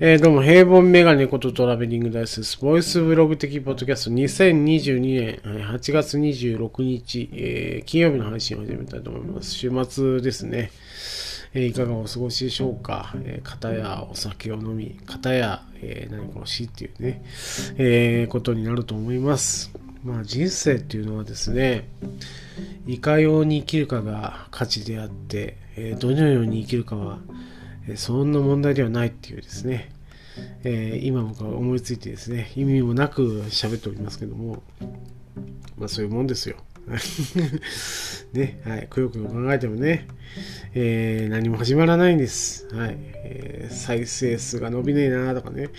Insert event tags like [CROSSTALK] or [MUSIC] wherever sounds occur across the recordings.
えー、どうも、平凡メガネことトラベリングダイスです。ボイスブログ的ポッドキャスト2022年8月26日、えー、金曜日の配信を始めたいと思います。週末ですね。えー、いかがお過ごしでしょうか。えー、片やお酒を飲み、片や、え、何か欲しいっていうね、え、ことになると思います。まあ人生っていうのはですね、いかように生きるかが価値であって、え、どのように生きるかは、そんな問題ではないっていうですね、えー、今僕は思いついてですね、意味もなく喋っておりますけども、まあそういうもんですよ。[LAUGHS] ね、はい、くよくよ考えてもね、えー、何も始まらないんです。はい、えー、再生数が伸びねえなとかね、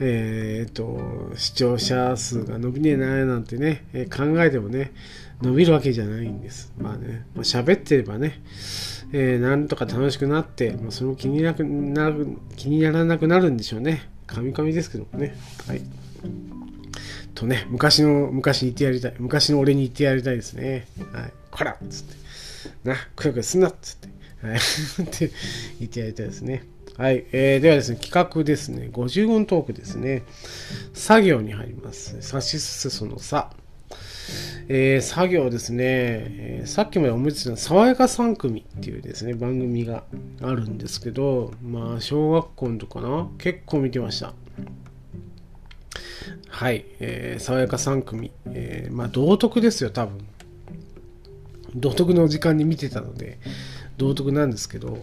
えー、っと、視聴者数が伸びねえななんてね、え、考えてもね、伸びるわけじゃないんです。まあね、まあ、喋ってればね、えー、なんとか楽しくなって、まあ、それも気になくなる気にならなくなるんでしょうね。カミカミですけどもね。はい。とね、昔の、昔に言ってやりたい。昔の俺に言ってやりたいですね。はい。こらっつって。な、くよくよすんなっつって。はい。[LAUGHS] って言ってやりたいですね。はい。えー、ではですね、企画ですね。50音トークですね。作業に入ります。さしすせそのさ。えー、作業ですね、えー、さっきまで思いついた爽やか3組っていうですね、番組があるんですけど、まあ、小学校のとかな結構見てました。はい、えー、爽やか3組。えー、まあ、道徳ですよ、多分。道徳の時間に見てたので、道徳なんですけど、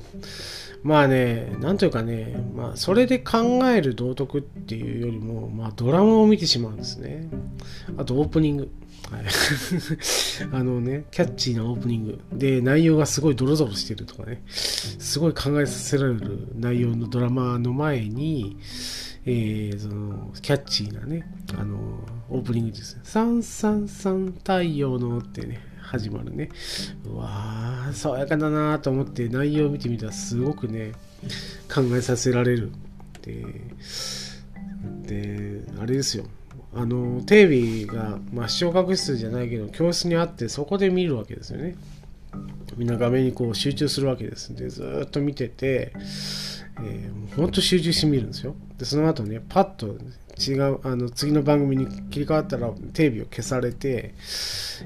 まあね、なんというかね、まあ、それで考える道徳っていうよりも、まあ、ドラマを見てしまうんですね。あと、オープニング。[LAUGHS] あのね、キャッチーなオープニングで内容がすごいドロドロしてるとかね、すごい考えさせられる内容のドラマの前に、えー、そのキャッチーなね、あのオープニングですね。サンサンサン太陽のってね、始まるね。うわ爽やかだなと思って内容を見てみたらすごくね、考えさせられる。で、であれですよ。あのテレビが、まあ、視聴覚室じゃないけど教室にあってそこで見るわけですよねみんな画面にこう集中するわけですでずっと見てて、えー、ほんと集中して見るんですよでその後ねパッと違うあの次の番組に切り替わったらテレビを消されて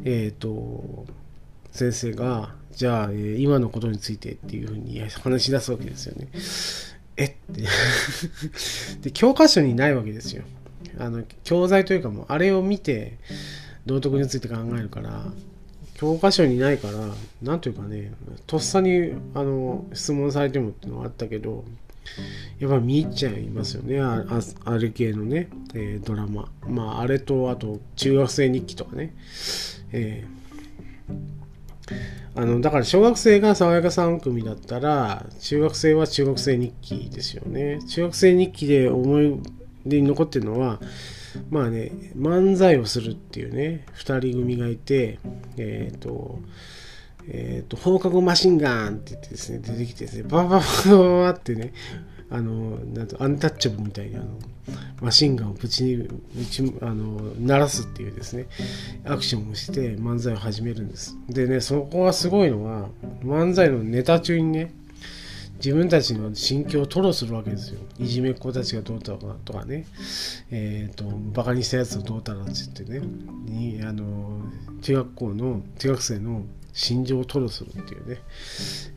えっ、ー、と先生がじゃあ、えー、今のことについてっていうふうに話し出すわけですよね。え？っ [LAUGHS] てで教科書にないわけですよ。あの教材というかもうあれを見て道徳について考えるから教科書にないから何というかねとっさにあの質問されてもっていうのはあったけどやっぱ見入っちゃいますよね。ああれ系のね、えー、ドラマ。まああれとあと中学生日記とかね。えー、あのだから小学生が爽やか3組だったら中学生は中学生日記ですよね。中学生日記で思いで残ってるのはまあね漫才をするっていうね2人組がいてえっ、ー、とえっ、ー、と放課後マシンガンって言ってですね出てきてですねババババババってねあのなんとアンタッチャブルみたいにあのマシンガンをぶちにぶちあの鳴らすっていうですねアクションをして漫才を始めるんです。でねそこがすごいのは漫才のネタ中にね自分たちの心境を吐露するわけですよ。いじめっ子たちがどうだとかね、えっ、ー、と、バカにしたやつをどうだろうって言ってね、に、あの、中学校の、中学生の心情を吐露するっていうね、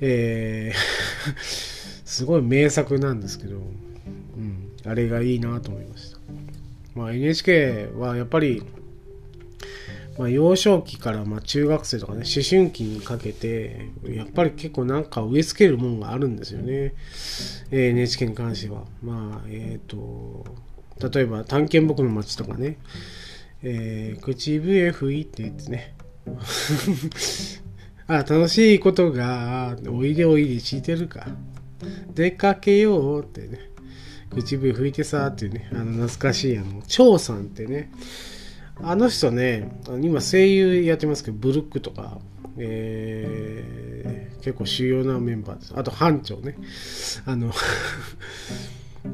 えーすごい名作なんですけど、うん、あれがいいなと思いました。まあ NHK はやっぱりまあ、幼少期からま中学生とかね、思春期にかけて、やっぱり結構なんか植え付けるもんがあるんですよね。NHK に関しては。まあ、えっ、ー、と、例えば、探検僕の街とかね、えー、口笛吹いてってね。[LAUGHS] あ、楽しいことが、おいでおいで聞いてるか。出かけようってね。口笛吹いてさっていうね、あの懐かしいあの、蝶さんってね、あの人ね、今声優やってますけど、ブルックとか、えー、結構主要なメンバーです。あと、班長ね。あの [LAUGHS]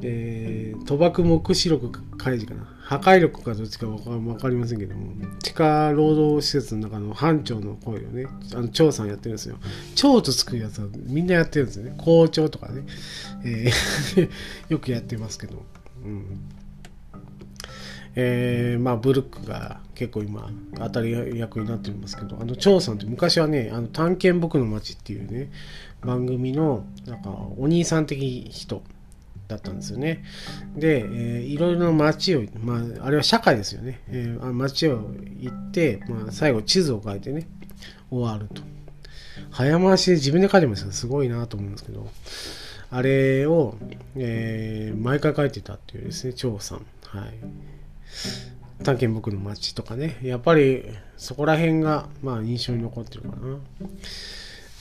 えー、賭博目視録開示かな破壊力かどっちか分かりませんけども地下労働施設の中の班長の声をねあの長さんやってるんですよ。長とつくやつはみんなやってるんですよね。校長とかね、えー [LAUGHS] よくやってますけど。うん。えー、まあブルックが結構今当たり役になってますけどあの張さんって昔はね「あの探検僕の街」っていうね番組のなんかお兄さん的人。だったんですよね。で、えー、いろいろな街を、まあ、あれは社会ですよね。えー、街を行って、まあ、最後地図を書いてね、終わると。早回しで自分で書いてましたすごいなと思うんですけど、あれを、えー、毎回書いてたっていうですね、張さん。はい。探検僕の街とかね、やっぱりそこら辺が、まあ印象に残ってるかな。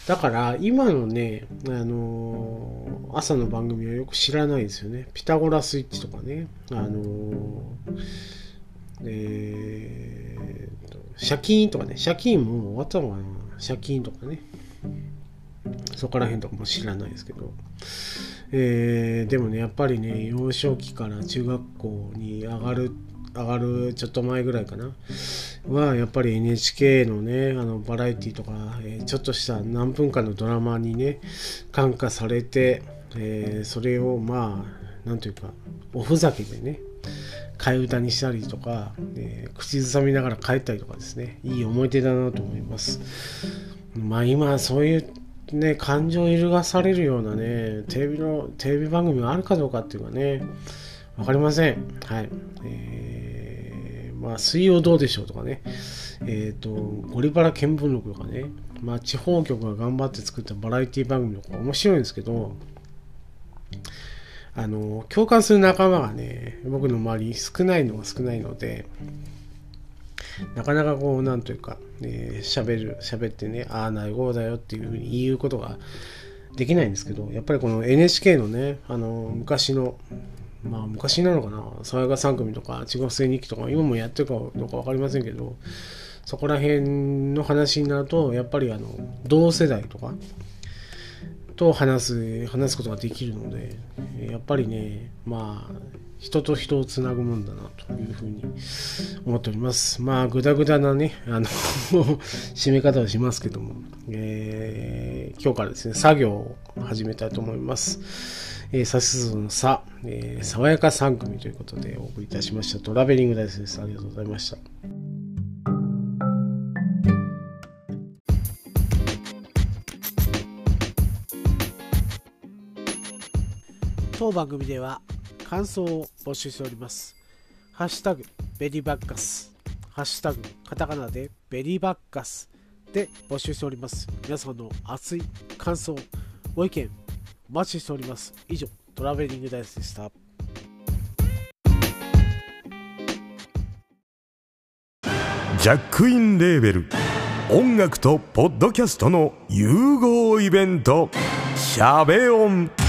だから今のね、あの、朝の番組はよく知らないですよね。ピタゴラスイッチとかね、あのー、えー、と、借金とかね、借金も終わったのかな借金とかね。そこら辺とかも知らないですけど。えー、でもね、やっぱりね、幼少期から中学校に上がる上がるちょっと前ぐらいかなはやっぱり NHK のねあのバラエティとか、えー、ちょっとした何分間のドラマにね感化されて、えー、それをまあなんというかおふざけでね替え歌にしたりとか、えー、口ずさみながら帰ったりとかですねいい思い出だなと思います。まあ今そういうね感情を揺るがされるようなねテレビのテレビ番組があるかどうかっていうかねわかりません。はい、えーまあ、水曜どうでしょうとかね、えっ、ー、と、ゴリバラ見聞録とかね、まあ、地方局が頑張って作ったバラエティ番組とか面白いんですけど、あの、共感する仲間がね、僕の周りに少ないのが少ないので、なかなかこう、なんというか、えー、喋る、喋ってね、ああ、なるほどだよっていうふうに言うことができないんですけど、やっぱりこの NHK のね、あの、昔のまあ昔なのかな、爽やか3組とか、中学生日記とか、今もやってるかどうか分かりませんけど、そこら辺の話になると、やっぱりあの同世代とかと話す、話すことができるので、やっぱりね、まあ、人と人をつなぐもんだなというふうに思っております。まあ、ぐだぐだなね、あの [LAUGHS] 締め方をしますけども、えー、今日からですね、作業を始めたいと思います。えー、さすのさ、えー、爽やか3組ということでお送りいたしました。トラベリングダイスです。ありがとうございました。当番組では感想を募集しております。ハッシュタグベリーバッカス、ハッシュタグカタカナでベリーバッカスで募集しております。皆さんの熱い感想、ご意見、お待ちしております。以上、トラベリングダイスでした。ジャックインレーベル音楽とポッドキャストの融合イベント「シャベオン」「